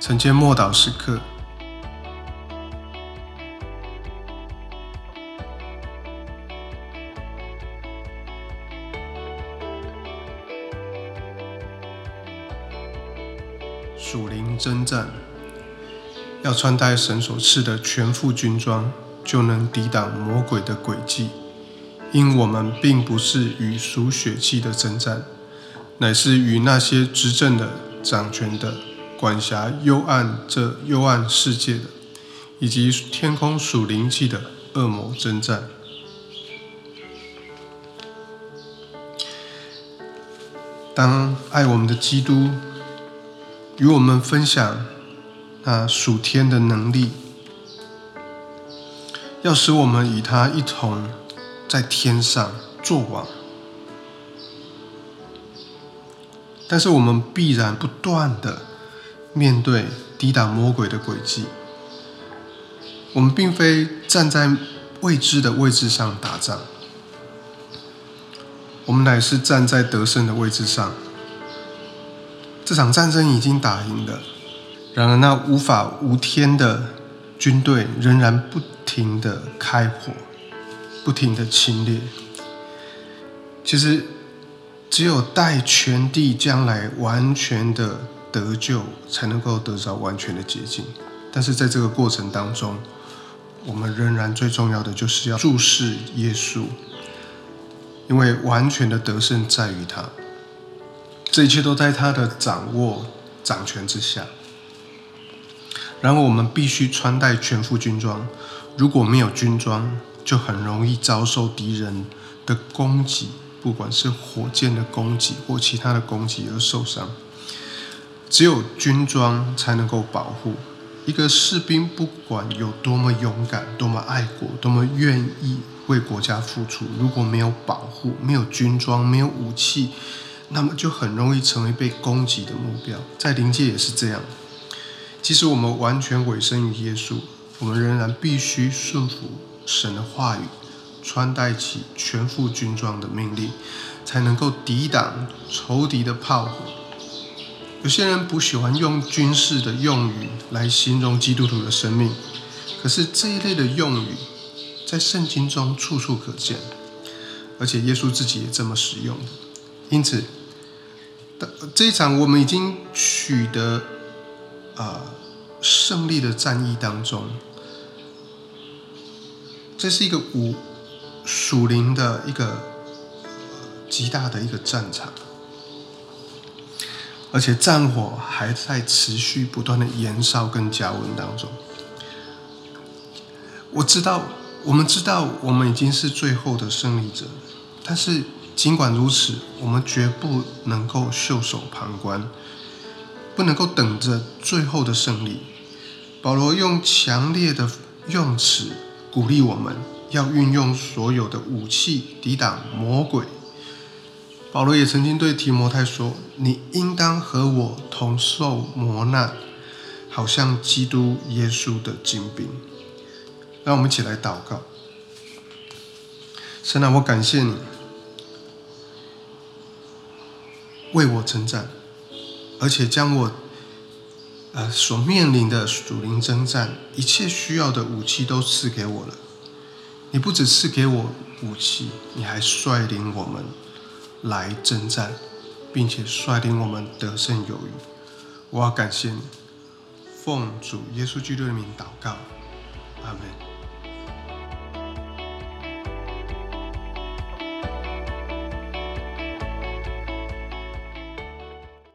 承接默祷时刻。属灵征战，要穿戴神所赐的全副军装，就能抵挡魔鬼的诡计。因我们并不是与属血气的征战，乃是与那些执政的、掌权的、管辖幽暗这幽暗世界的，以及天空属灵气的恶魔征战。当爱我们的基督与我们分享那属天的能力，要使我们与他一同。在天上作王，但是我们必然不断的面对抵挡魔鬼的诡计。我们并非站在未知的位置上打仗，我们乃是站在得胜的位置上。这场战争已经打赢了，然而那无法无天的军队仍然不停的开火。不停的侵略，其实只有待全地将来完全的得救，才能够得着完全的洁净。但是在这个过程当中，我们仍然最重要的就是要注视耶稣，因为完全的得胜在于他，这一切都在他的掌握掌权之下。然后我们必须穿戴全副军装，如果没有军装，就很容易遭受敌人的攻击，不管是火箭的攻击或其他的攻击而受伤。只有军装才能够保护一个士兵，不管有多么勇敢、多么爱国、多么愿意为国家付出，如果没有保护、没有军装、没有武器，那么就很容易成为被攻击的目标。在灵界也是这样。即使我们完全委身于耶稣，我们仍然必须顺服。神的话语，穿戴起全副军装的命令，才能够抵挡仇敌的炮火。有些人不喜欢用军事的用语来形容基督徒的生命，可是这一类的用语在圣经中处处可见，而且耶稣自己也这么使用。因此，这一场我们已经取得啊胜利的战役当中。这是一个武属灵的一个极大的一个战场，而且战火还在持续不断的燃烧跟加温当中。我知道，我们知道，我们已经是最后的胜利者，但是尽管如此，我们绝不能够袖手旁观，不能够等着最后的胜利。保罗用强烈的用词。鼓励我们要运用所有的武器抵挡魔鬼。保罗也曾经对提摩太说：“你应当和我同受磨难，好像基督耶稣的精兵。”让我们一起来祷告。神啊，我感谢你为我征战，而且将我。呃，所面临的属灵征战，一切需要的武器都赐给我了。你不只赐给我武器，你还率领我们来征战，并且率领我们得胜有余。我要感谢你，奉主耶稣基督的名祷告，阿门。